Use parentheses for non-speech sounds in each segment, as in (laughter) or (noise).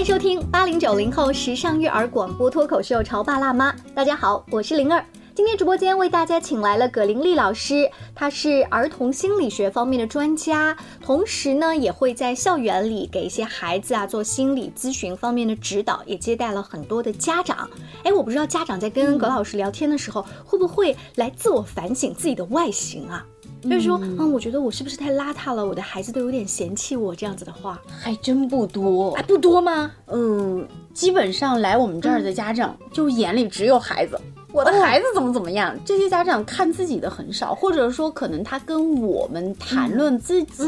欢迎收听八零九零后时尚育儿广播脱口秀《潮爸辣妈》。大家好，我是灵儿。今天直播间为大家请来了葛玲丽老师，她是儿童心理学方面的专家，同时呢也会在校园里给一些孩子啊做心理咨询方面的指导，也接待了很多的家长。哎，我不知道家长在跟葛老师聊天的时候，会不会来自我反省自己的外形啊？就是说，嗯，我觉得我是不是太邋遢了？我的孩子都有点嫌弃我这样子的话，还真不多。还，不多吗？嗯，基本上来我们这儿的家长，就眼里只有孩子。我的孩子怎么怎么样？这些家长看自己的很少，或者说可能他跟我们谈论自己。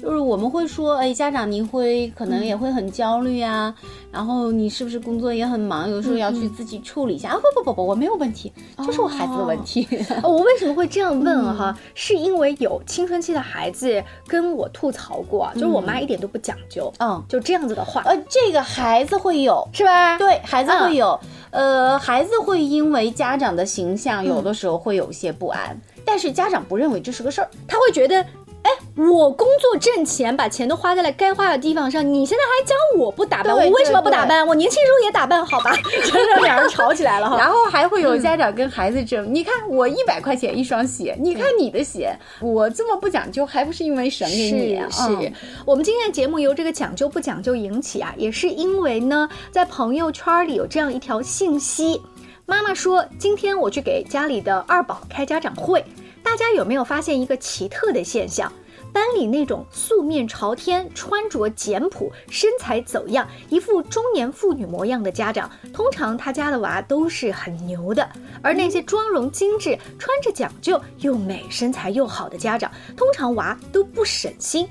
就是我们会说，哎，家长您会可能也会很焦虑啊，然后你是不是工作也很忙，有时候要去自己处理一下啊？不不不不，我没有问题，就是我孩子的问题。我为什么会这样问哈？是因为有青春期的孩子跟我吐槽过，就是我妈一点都不讲究，嗯，就这样子的话，呃，这个孩子会有是吧？对孩子会有，呃，孩子会因为家长的形象有的时候会有一些不安，但是家长不认为这是个事儿，他会觉得。哎，我工作挣钱，把钱都花在了该花的地方上，你现在还讲我不打扮，我为什么不打扮？我年轻时候也打扮，好吧？(laughs) 真的两人吵起来了哈。然后还会有家长跟孩子争，你看我一百块钱一双鞋，你看你的鞋，我这么不讲究，还不是因为省给你？是我们今天的节目由这个讲究不讲究引起啊，也是因为呢，在朋友圈里有这样一条信息，妈妈说今天我去给家里的二宝开家长会。大家有没有发现一个奇特的现象？班里那种素面朝天、穿着简朴、身材走样、一副中年妇女模样的家长，通常他家的娃都是很牛的；而那些妆容精致、穿着讲究、又美、身材又好的家长，通常娃都不省心。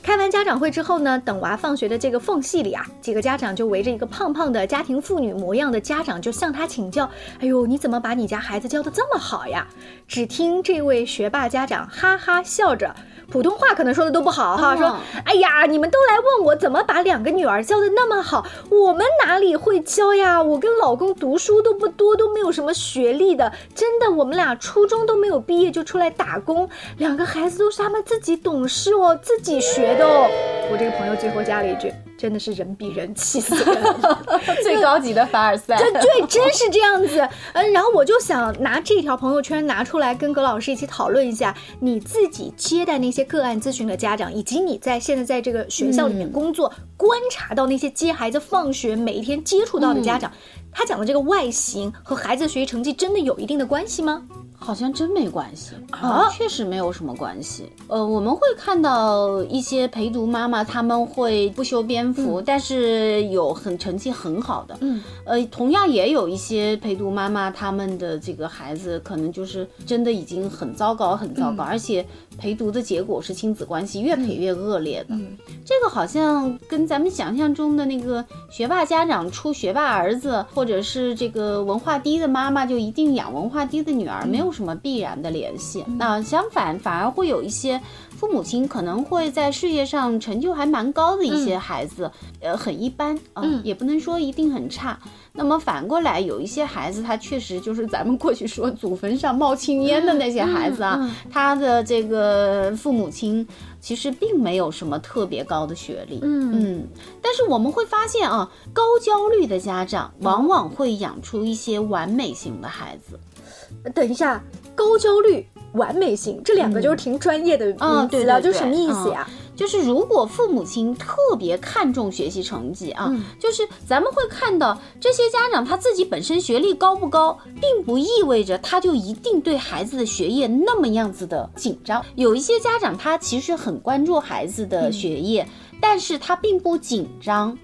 开完家长会之后呢，等娃放学的这个缝隙里啊，几个家长就围着一个胖胖的家庭妇女模样的家长，就向他请教：“哎呦，你怎么把你家孩子教的这么好呀？”只听这位学霸家长哈哈笑着。普通话可能说的都不好哈，说，哎呀，你们都来问我怎么把两个女儿教的那么好，我们哪里会教呀？我跟老公读书都不多，都没有什么学历的，真的，我们俩初中都没有毕业就出来打工，两个孩子都是他们自己懂事哦，自己学的哦。我这个朋友最后加了一句。真的是人比人气死人，(laughs) (laughs) 最高级的凡尔赛，对对，真是这样子。嗯，然后我就想拿这条朋友圈拿出来跟葛老师一起讨论一下，你自己接待那些个案咨询的家长，以及你在现在在这个学校里面工作，观察到那些接孩子放学每一天接触到的家长，他讲的这个外形和孩子的学习成绩真的有一定的关系吗？好像真没关系啊，确实没有什么关系。呃，我们会看到一些陪读妈妈，他们会不修边幅，但是有很成绩很好的。嗯，呃，同样也有一些陪读妈妈，他们的这个孩子可能就是真的已经很糟糕，很糟糕，而且陪读的结果是亲子关系越陪越恶劣的。嗯，这个好像跟咱们想象中的那个学霸家长出学霸儿子，或者是这个文化低的妈妈就一定养文化低的女儿没有。什么必然的联系？那相反，反而会有一些父母亲可能会在事业上成就还蛮高的一些孩子，呃，很一般啊，也不能说一定很差。那么反过来，有一些孩子，他确实就是咱们过去说祖坟上冒青烟的那些孩子啊，他的这个父母亲其实并没有什么特别高的学历，嗯嗯，但是我们会发现啊，高焦虑的家长往往会养出一些完美型的孩子。等一下，高焦虑、完美型这两个就是挺专业的名词了，就什么意思呀？就是如果父母亲特别看重学习成绩啊，就是咱们会看到这些家长他自己本身学历高不高，并不意味着他就一定对孩子的学业那么样子的紧张。有一些家长他其实很关注孩子的学业，但是他并不紧张。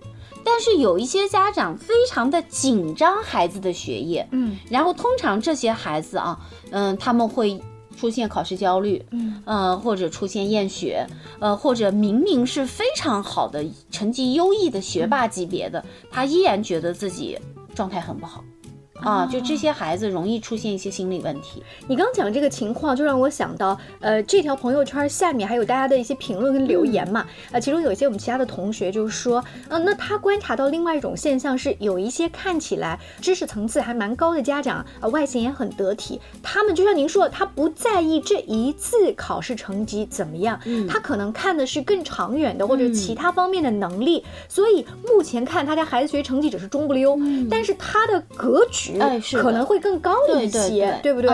但是有一些家长非常的紧张孩子的学业，嗯，然后通常这些孩子啊，嗯，他们会出现考试焦虑，嗯，呃，或者出现厌学，呃，或者明明是非常好的成绩优异的学霸级别的，他依然觉得自己状态很不好。啊，就这些孩子容易出现一些心理问题。你刚讲这个情况，就让我想到，呃，这条朋友圈下面还有大家的一些评论跟留言嘛，呃，其中有一些我们其他的同学就是说，呃，那他观察到另外一种现象是，有一些看起来知识层次还蛮高的家长，呃，外形也很得体，他们就像您说的，他不在意这一次考试成绩怎么样，他可能看的是更长远的或者其他方面的能力，所以目前看他家孩子学习成绩只是中不溜，但是他的格局可能会更高一些，对不对？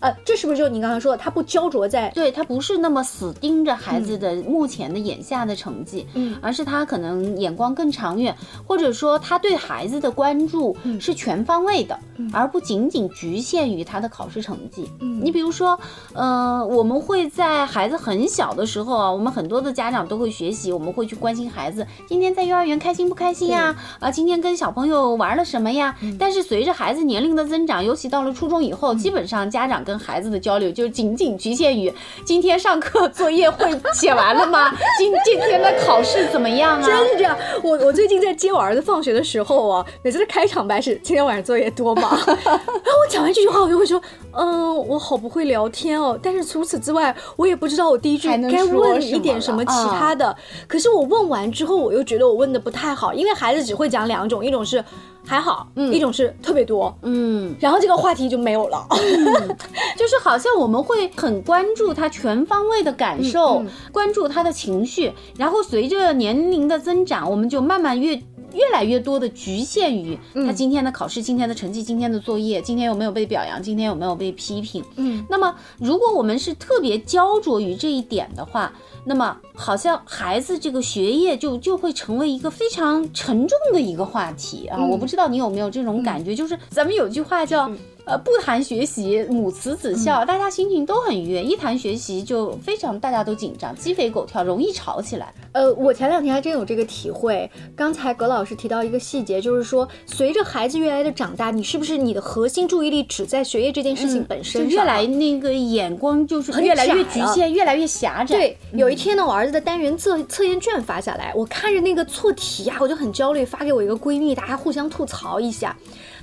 呃，这是不是就你刚才说的，他不焦灼在，对他不是那么死盯着孩子的目前的眼下的成绩，嗯，而是他可能眼光更长远，或者说他对孩子的关注是全方位的，而不仅仅局限于他的考试成绩。嗯，你比如说，呃，我们会在孩子很小的时候啊，我们很多的家长都会学习，我们会去关心孩子今天在幼儿园开心不开心呀？啊，今天跟小朋友玩了什么呀？但是随着孩子年龄的增长，尤其到了初中以后，基本上家长跟孩子的交流就仅仅局限于今天上课作业会写完了吗？(laughs) 今今天的考试怎么样啊？真是这样。我我最近在接我儿子放学的时候啊，每次的开场白是今天晚上作业多吗？(laughs) 然后我讲完这句话，我就会说，嗯，我好不会聊天哦。但是除此之外，我也不知道我第一句该问一点什么其他的。可是我问完之后，我又觉得我问的不太好，因为孩子只会讲两种，一种是。还好，嗯，一种是特别多，嗯，然后这个话题就没有了，(laughs) 就是好像我们会很关注他全方位的感受，关注他的情绪，然后随着年龄的增长，我们就慢慢越越来越多的局限于他今天的考试、今天的成绩、今天的作业、今天有没有被表扬、今天有没有被批评，嗯，那么如果我们是特别焦灼于这一点的话。那么，好像孩子这个学业就就会成为一个非常沉重的一个话题啊！我不知道你有没有这种感觉，就是咱们有句话叫。呃，不谈学习，母慈子孝，大家心情都很愉悦；一谈学习，就非常大家都紧张，鸡飞狗跳，容易吵起来。呃，我前两天还真有这个体会。刚才葛老师提到一个细节，就是说，随着孩子越来越长大，你是不是你的核心注意力只在学业这件事情本身就？越来那个眼光就是越来越局限，越来越狭窄。对，有一天呢，我儿子的单元测测验卷发下来，我看着那个错题啊，我就很焦虑，发给我一个闺蜜，大家互相吐槽一下。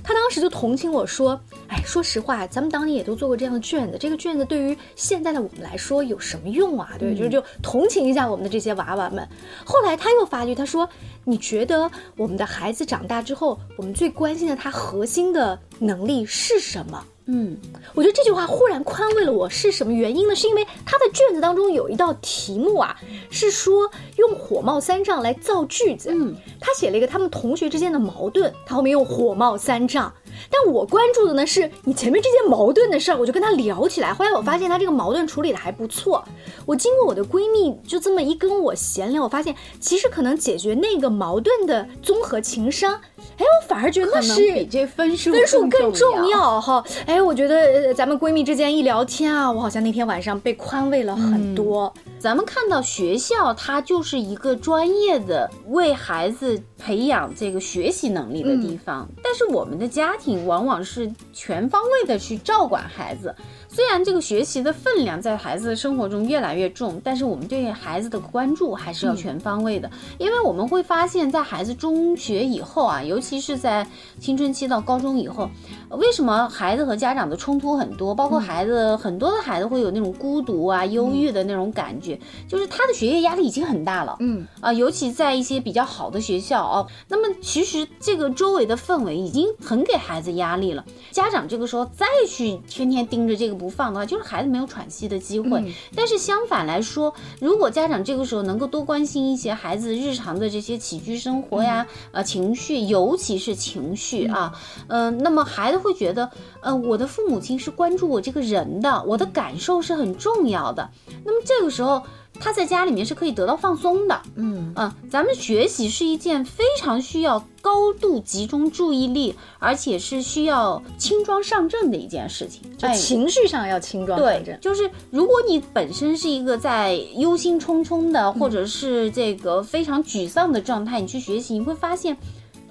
他当时就同情我说：“哎，说实话，咱们当年也都做过这样的卷子，这个卷子对于现在的我们来说有什么用啊？对，就是就同情一下我们的这些娃娃们。”后来他又发觉，他说：“你觉得我们的孩子长大之后，我们最关心的他核心的能力是什么？”嗯，我觉得这句话忽然宽慰了我。是什么原因呢？是因为他的卷子当中有一道题目啊，是说用火冒三丈来造句子。嗯，他写了一个他们同学之间的矛盾，他后面用火冒三丈。但我关注的呢，是你前面这件矛盾的事儿，我就跟他聊起来。后来我发现他这个矛盾处理的还不错。我经过我的闺蜜就这么一跟我闲聊，我发现其实可能解决那个矛盾的综合情商，哎，我反而觉得那是比这分数分数更重要哈。哎，我觉得咱们闺蜜之间一聊天啊，我好像那天晚上被宽慰了很多。咱们看到学校，它就是一个专业的为孩子培养这个学习能力的地方，但是我们的家庭往往是全方位的去照管孩子。虽然这个学习的分量在孩子的生活中越来越重，但是我们对孩子的关注还是要全方位的。因为我们会发现，在孩子中学以后啊，尤其是在青春期到高中以后，为什么孩子和家长的冲突很多？包括孩子很多的孩子会有那种孤独啊、忧郁的那种感觉，就是他的学业压力已经很大了。嗯啊，尤其在一些比较好的学校哦，那么其实这个周围的氛围已经很给孩子压力了。家长这个时候再去天天盯着这个。不放的话，就是孩子没有喘息的机会。但是相反来说，如果家长这个时候能够多关心一些孩子日常的这些起居生活呀，呃，情绪，尤其是情绪啊，嗯，那么孩子会觉得，呃，我的父母亲是关注我这个人的，我的感受是很重要的。那么这个时候。他在家里面是可以得到放松的，嗯啊，咱们学习是一件非常需要高度集中注意力，而且是需要轻装上阵的一件事情，就情绪上要轻装上阵。就是如果你本身是一个在忧心忡忡的，或者是这个非常沮丧的状态，你去学习，你会发现。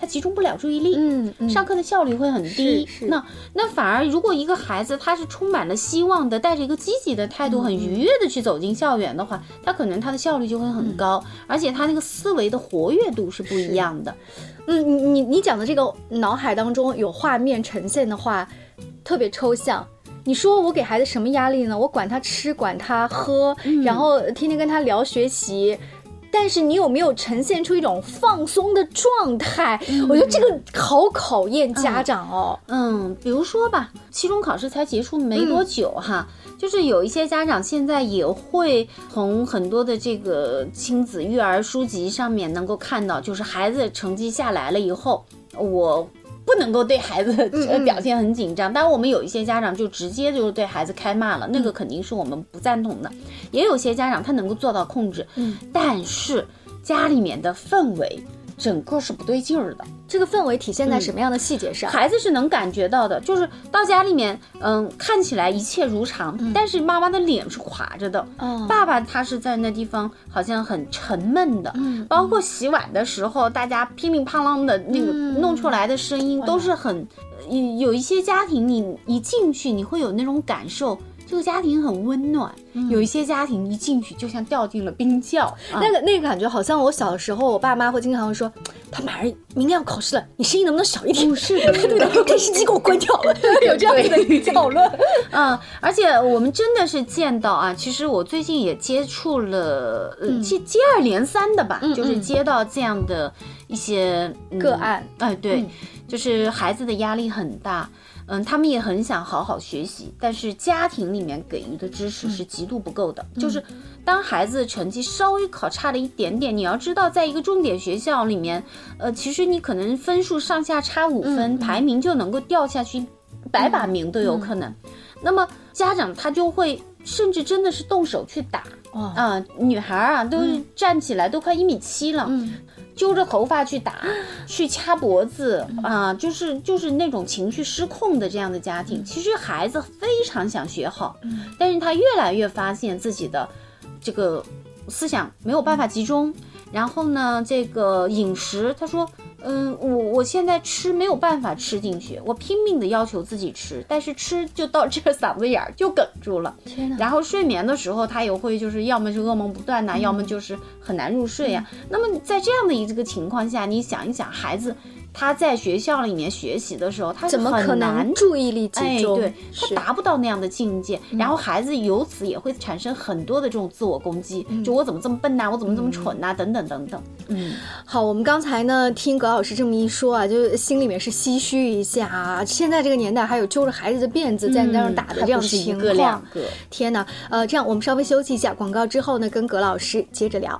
他集中不了注意力，嗯嗯上课的效率会很低。那那反而如果一个孩子他是充满了希望的，带着一个积极的态度，嗯很愉悦的去走进校园的话，他可能他的效率就会嗯很高，而且他那个思维的活跃度是不一样的。嗯，你你你讲的这个脑海当中有画面呈现的话，特别抽象。你说我给孩子什么压力呢？我管他吃，管他喝，然后天天跟他聊学习。但是你有没有呈现出一种放松的状态？我觉得这个好考验家长哦。嗯，比如说吧，期中考试才结束没多久哈，就是有一些家长现在也会从很多的这个亲子育儿书籍上面能够看到，就是孩子成绩下来了以后，我。不能够对孩子呃表现很紧张，当然我们有一些家长就直接就是对孩子开骂了，那个肯定是我们不赞同的。也有些家长他能够做到控制，嗯，但是家里面的氛围整个是不对劲儿的。这个氛围体现在什么样的细节上？孩子是能感觉到的，就是到家里面，嗯，看起来一切如常，但是妈妈的脸是垮着的，嗯爸爸他是在那地方好像很沉闷的，嗯包括洗碗的时候，大家乒乒乓啷的那个嗯。弄出来的声音都是很，有有一些家庭你一进去你会有那种感受。这个家庭很温暖，有一些家庭一进去就像掉进了冰窖。啊那个那个感觉好像我小的时候，我爸妈会经常会说，他马上明天要考试了，你声音能不能小一点？是的 (laughs) 对的，电视机给我关掉了，(laughs) (laughs) 有这样的讨论。嗯，而且我们真的是见到啊，其实我最近也接触了，呃，接接二连三的吧，就是接到这样的一些、嗯个案。哎，对，嗯。就是孩子的压力很大。嗯，他们也很想好好学习，但是家庭里面给予的支持是极度不够的。就是当孩子成绩稍微考差了一点点，你要知道，在一个重点学校里面，呃，其实你可能分数上下差五分，排名就能够掉下去百把名都有可能。那么家长他就会甚至真的是动手去打哇。啊、女孩啊都站起来都快一米七了，嗯。揪着头发去打，(gasps) 去掐脖子啊，就是就是那种情绪失控的这样的家庭，其实孩子非常想学好，但是他越来越发现自己的这个思想没有办法集中，然后呢，这个饮食，他说。嗯，我我现在吃没有办法吃进去，我拼命的要求自己吃，但是吃就到这嗓子眼儿就哽住了。天哪！然后睡眠的时候，他也会就是要么是噩梦不断呐、要么就是很难入睡呀、那么在这样的一个情况下，你想一想，孩子他在学校里面学习的时候，他怎么可能注意力哎，集中？对他达不到那样的境界，然后孩子由此也会产生很多的这种自我攻击，就我怎么这么笨呐、我怎么这么蠢呐、等等等等。嗯，好，我们刚才呢听葛老师这么一说啊，就心里面是唏嘘一下啊。现在这个年代还有揪着孩子的辫子在那儿打的这样的一情个两况，个。天哪！呃，这样我们稍微休息一下，广告之后呢，跟葛老师接着聊。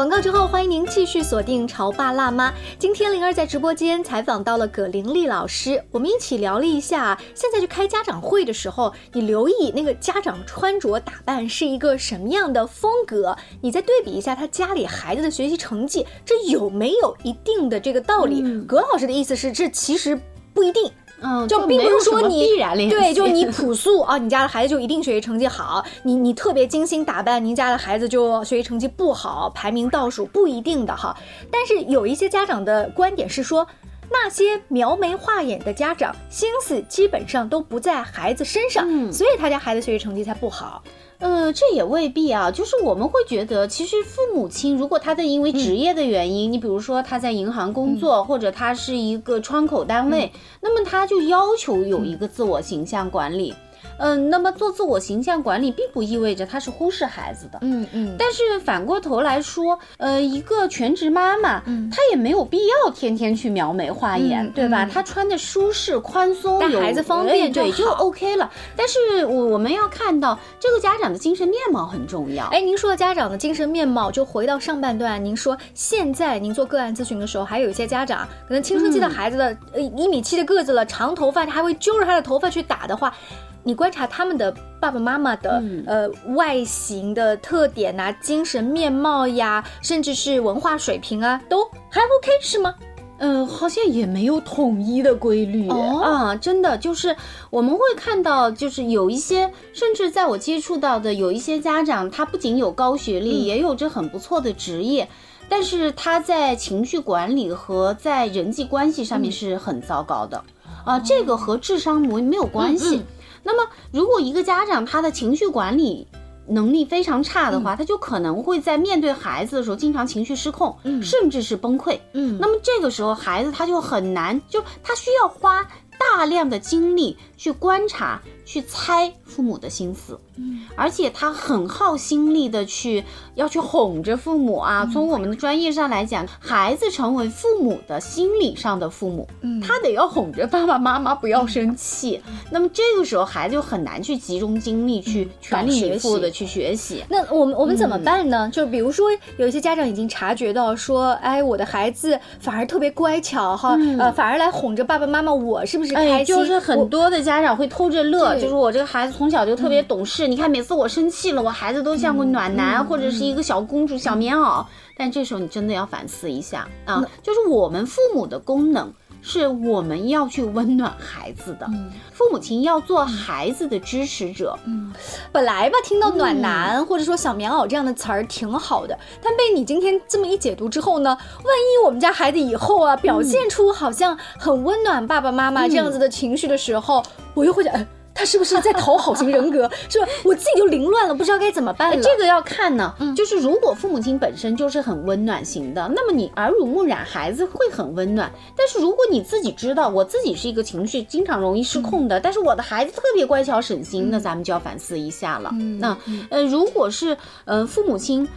广告之后，欢迎您继续锁定《潮爸辣妈》。今天灵儿在直播间采访到了葛玲丽老师，我们一起聊了一下，现在去开家长会的时候，你留意那个家长穿着打扮是一个什么样的风格，你再对比一下他家里孩子的学习成绩，这有没有一定的这个道理？葛老师的意思是，这其实不一定。嗯，就并不是说你对，就你 (laughs) 朴素啊，你家的孩子就一定学习成绩好，你你特别精心打扮，您家的孩子就学习成绩不好，排名倒数，不一定的哈。但是有一些家长的观点是说。那些描眉画眼的家长，心思基本上都不在孩子身上，嗯所以他家孩子学习成绩才不好。呃，这也未必啊，就是我们会觉得，其实父母亲如果他的因为职业的原因，你比如说他在银行工作，或者他是一个窗口单位，那么他就要求有一个自我形象管理。嗯，那么做自我形象管理，并不意味着他是忽视孩子的。嗯嗯，但是反过头来说，呃，一个全职妈妈，嗯她也没有必要天天去描眉画眼，嗯对吧？嗯她穿的舒适、宽松，有带孩子方便对，就 OK 了。但是我我们要看到这个家长的精神面貌很重要。哎，您说的家长的精神面貌，就回到上半段，您说现在您做个案咨询的时候，还有一些家长可能青春期的孩子的、呃一米七的个子了，长头发，他还会揪着他的头发去打的话，你观察他们的爸爸妈妈的、呃外形的特点呐、精神面貌呀，甚至是文化水平啊，都还 OK 是吗？呃，好像也没有统一的规律、哦啊，真的就是我们会看到，就是有一些，甚至在我接触到的有一些家长，他不仅有高学历，也有着很不错的职业，但是他在情绪管理和在人际关系上面是很糟糕的。啊，这个和智商没没有关系。嗯嗯那么，如果一个家长他的情绪管理能力非常差的话，他就可能会在面对孩子的时候经常情绪失控，甚至是崩溃。嗯。那么这个时候孩子他就很难，就他需要花大量的精力去观察、去猜父母的心思，嗯，而且他很耗心力的去要去哄着父母啊。从我们的专业上来讲，孩子成为父母的心理上的父母，嗯他得要哄着爸爸妈妈不要生气。那么这个时候孩子就很难去集中精力去全力以赴的去学习。那我们我们怎么办呢？就比如说，有一些家长已经察觉到说，哎，我的孩子反而特别乖巧哈，呃，反而来哄着爸爸妈妈，我是不是开哎，心？就是很多的家长会偷着乐，就是我这个孩子从小就特别懂事。你看，每次我生气了，我孩子都像个暖男、或者是一个小公主、小棉袄。但这时候你真的要反思一下啊，就是我们父母的功能。是我们要去温暖孩子的，父母亲要做孩子的支持者。嗯本来吧，听到暖嗯男、或者说小棉袄这样的词儿挺好的，但被你今天这么一解读之后呢，万一我们家孩子以后啊表现出好像很温暖爸爸妈妈这样子的情绪的时候，我又会想，哎，他是不是在讨好型人格？(laughs) 是吧？我自己就凌乱了，不知道该怎么办了。这个要看呢，就是如果父母亲本身就是很温暖型的，那么你耳濡目染，孩子会很温暖。但是如果你自己知道，我自己是一个情绪经常容易失控的，但是我的孩子特别乖巧省心，那咱们就要反思一下了。那呃，如果是呃父母亲。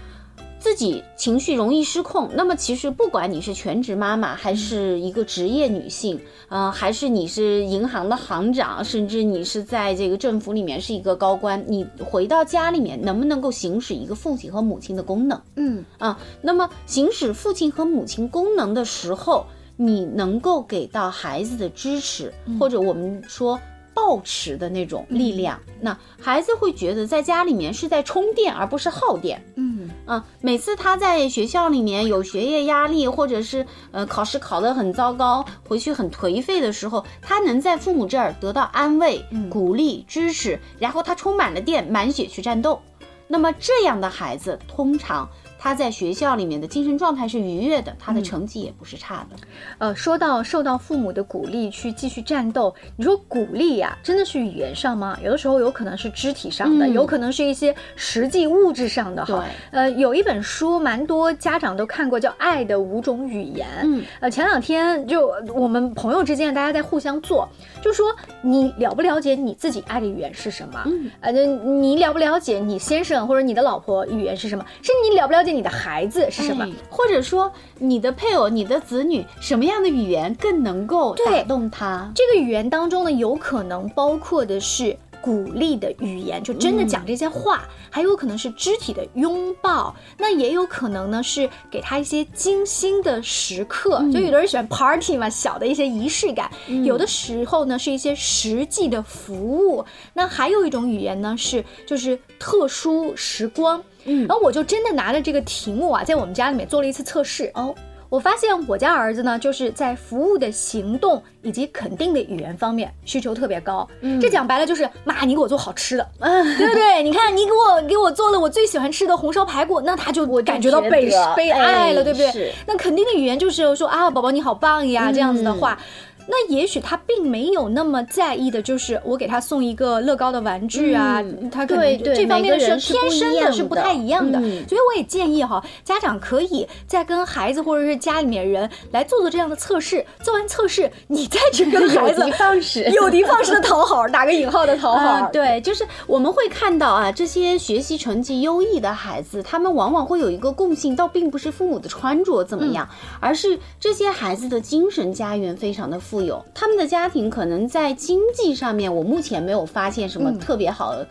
自己情绪容易失控，那么其实不管你是全职妈妈，还是一个职业女性，呃，还是你是银行的行长，甚至你是在这个政府里面是一个高官，你回到家里面能不能够行使一个父亲和母亲的功能？嗯啊，那么行使父亲和母亲功能的时候，你能够给到孩子的支持，或者我们说。抱持的那种力量，那孩子会觉得在家里面是在充电，而不是耗电。嗯啊，每次他在学校里面有学业压力，或者是呃考试考得很糟糕，回去很颓废的时候，他能在父母这儿得到安慰、鼓励、支持，然后他充满了电，满血去战斗。那么这样的孩子，通常他在学校里面的精神状态是愉悦的，他的成绩也不是差的。呃，说到受到父母的鼓励去继续战斗，你说鼓励呀、真的是语言上吗？有的时候有可能是肢体上的，嗯有可能是一些实际物质上的哈。对呃，有一本书，蛮多家长都看过，叫《爱的五种语言》。嗯，呃，前两天就我们朋友之间，大家在互相做，就说你了不了解你自己爱的语言是什么？嗯，呃，就你了不了解你先生或者你的老婆语言是什么？甚至你了不了解你的孩子是什么？哎或者说你的配偶、你的子女什么样的语言更能够打动他？这个语言当中呢，有可能包括的是鼓励的语言，就真的讲这些话，还有可能是肢体的拥抱，那也有可能呢是给他一些精心的时刻，就有的人喜欢 party 嘛，小的一些仪式感，有的时候呢是一些实际的服务，那还有一种语言呢是就是特殊时光。嗯然后我就真的拿着这个题目啊，在我们家里面做了一次测试哦。我发现我家儿子呢，就是在服务的行动以及肯定的语言方面需求特别高。嗯这讲白了就是妈，你给我做好吃的，嗯，(laughs) 对不对？你看你给我给我做了我最喜欢吃的红烧排骨，那他就感觉到被得被爱了，哎对不对？那肯定的语言就是说啊，宝宝你好棒呀，这样子的嗯话。那也许他并没有那么在意的，就是我给他送一个乐高的玩具啊，嗯他可能这方面的是天生的是不太一样的。嗯所以我也建议哈，家长可以再跟孩子或者是家里面人来做做这样的测试，做完测试，你再去跟孩子 (laughs) 有的放矢 (laughs) 有的放矢的讨好，打个引号的讨好。啊，(laughs) 对，就是我们会看到啊，这些学习成绩优异的孩子，他们往往会有一个共性，倒并不是父母的穿着怎么样，而是这些孩子的精神家园非常的富有，他们的家庭可能在经济上面，我目前没有发现什么特别好的。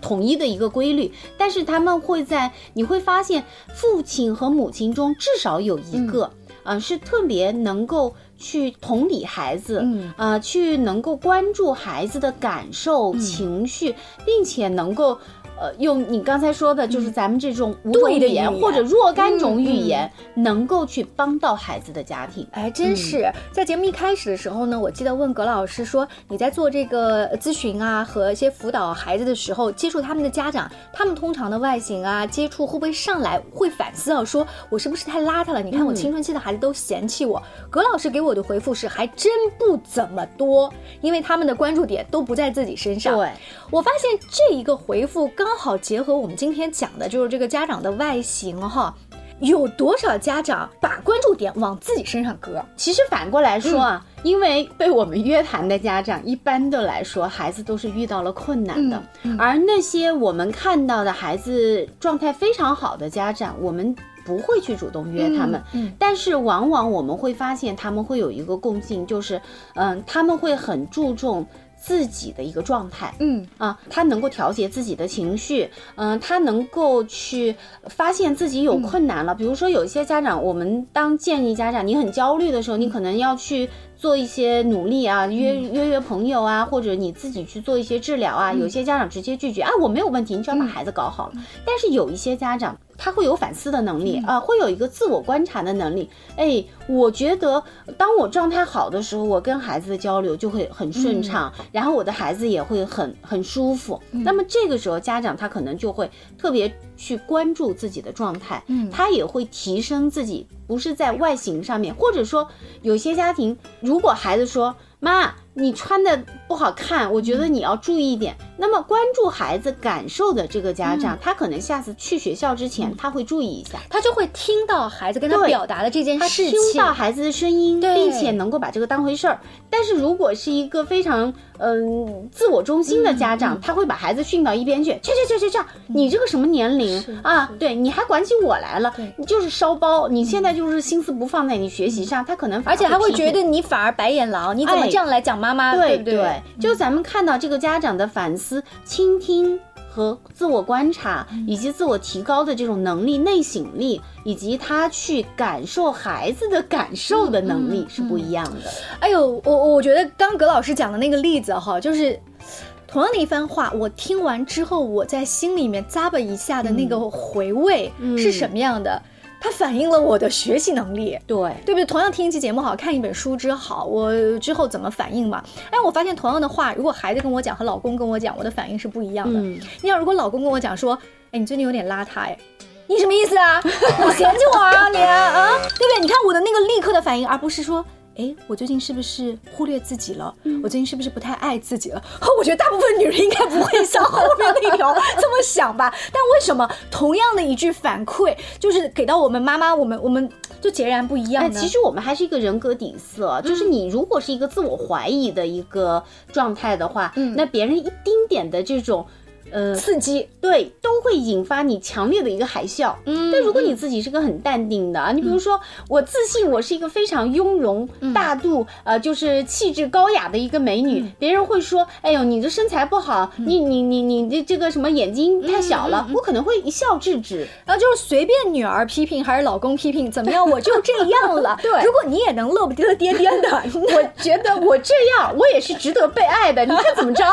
统一的一个规律，但是他们会在你会发现，父亲和母亲中至少有一个，呃，是特别能够去同理孩子，嗯呃，去能够关注孩子的感受、情绪，并且能够。呃，用你刚才说的，就是咱们这种无种对的语言或者若干种语言，能够去帮到孩子的家庭。哎，真是在节目一开始的时候呢，我记得问葛老师说，你在做这个咨询啊和一些辅导孩子的时候，接触他们的家长，他们通常的外形啊接触会不会上来会反思啊，说我是不是太邋遢了？你看我青春期的孩子都嫌弃我。葛老师给我的回复是，还真不怎么多，因为他们的关注点都不在自己身上。对，我发现这一个回复刚好结合我们今天讲的，就是这个家长的外形哈。有多少家长把关注点往自己身上搁？其实反过来说啊，嗯因为被我们约谈的家长，一般的来说，孩子都是遇到了困难的，嗯而那些我们看到的孩子状态非常好的家长，我们。不会去主动约他们，嗯嗯但是往往我们会发现他们会有一个共性，就是，嗯、他们会很注重自己的一个状态，嗯啊，他能够调节自己的情绪，嗯、他能够去发现自己有困难了。比如说，有一些家长，我们当建议家长你很焦虑的时候，你可能要去做一些努力啊，约约约朋友啊，或者你自己去做一些治疗啊。有些家长直接拒绝啊，我没有问题，你只要把孩子搞好了。但是有一些家长。他会有反思的能力啊，会有一个自我观察的能力。哎，我觉得当我状态好的时候，我跟孩子的交流就会很顺畅，然后我的孩子也会很很舒服。那么这个时候，家长他可能就会特别去关注自己的状态，嗯他也会提升自己，不是在外形上面，或者说有些家庭，如果孩子说妈。你穿的不好看，我觉得你要注意一点。那么关注孩子感受的这个家长，他可能下次去学校之前，他会注意一下，他就会听到孩子跟他表达的这件他事听。到孩子的声音，并且能够把这个当回事儿。但是如果是一个非常嗯、自我中心的家长，他会把孩子训到一边去，去去去去去，你这个什么年龄啊？对，你还管起我来了，你就是烧包，你现在就是心思不放在你学习上，他可能反而且还会觉得你反而白眼狼，你怎么哎这样来讲妈妈？对不对？就咱们看到这个家长的反思、倾听和自我观察，以及自我提高的这种能力、内省力，以及他去感受孩子的感受的能力是不一样的。哎呦，我我觉得刚葛老师讲的那个例子哈，就是。同样的一番话，我听完之后，我在心里面咂巴一下的那个回味嗯是什么样的？它反映了我的学习能力。对，对不对？同样听一期节目好，看一本书之好，我之后怎么反应嘛？哎，我发现同样的话，如果孩子跟我讲和老公跟我讲，我的反应是不一样的。嗯你想，如果老公跟我讲说，哎，你最近有点邋遢，哎，你什么意思啊？你嫌弃我啊你啊？对不对？你看我的那个立刻的反应，而不是说。哎，我最近是不是忽略自己了？我最近是不是不太爱自己了？(laughs) 我觉得大部分女人应该不会像后面那条 (laughs) 这么想吧。但为什么同样的一句反馈，就是给到我们妈妈，我们我们就截然不一样哎，呢？其实我们还是一个人格底色，就是你如果是一个自我怀疑的一个状态的话，嗯那别人一丁点的这种。呃，刺激，对，都会引发你强烈的一个海啸。嗯但如果你自己是个很淡定的啊，你比如说，我自信我是一个非常雍容大度，呃，就是气质高雅的一个美女，别人会说，哎呦，你的身材不好，你你你你这这个什么眼睛太小了，我可能会一笑置之。然后就是随便女儿批评还是老公批评，怎么样我就这样了。(laughs) 对如果你也能乐不得颠颠的，(laughs) 我觉得我这样，我也是值得被爱的。你看怎么着？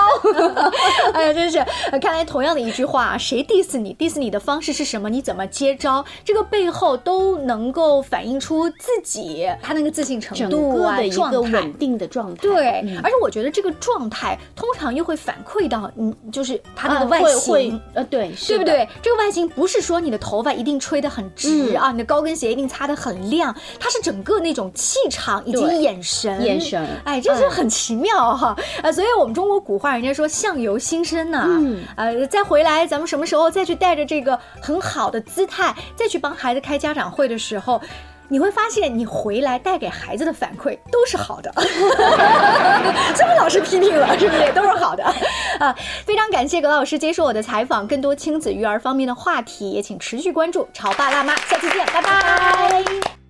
(laughs) 哎呀，真是，呃看来同样的一句话，谁 diss 你，diss 你的方式是什么，你怎么接招，这个背后都能够反映出自己他那个自信程度啊，一个稳。定的状态。对，嗯。而且我觉得这个状态通常又会反馈到，嗯，就是他那啊个外会形，会。呃，对，对不对？这个外形不是说你的头发一定吹得很直、嗯。啊，你的高跟鞋一定擦得很亮，它是整个那种气场以及眼神，眼神。哎，这是很奇妙哈、啊！所以我们中国古话人家说相由心生呐、嗯呃，再回来咱们什么时候再去带着这个很好的姿态，再去帮孩子开家长会的时候。你会发现，你回来带给孩子的反馈都是好的，(laughs) 这么老师批评了，是不是？都是好的啊！(laughs) 非常感谢葛老师接受我的采访，更多亲子育儿方面的话题，也请持续关注《潮爸辣妈》，下期见，拜拜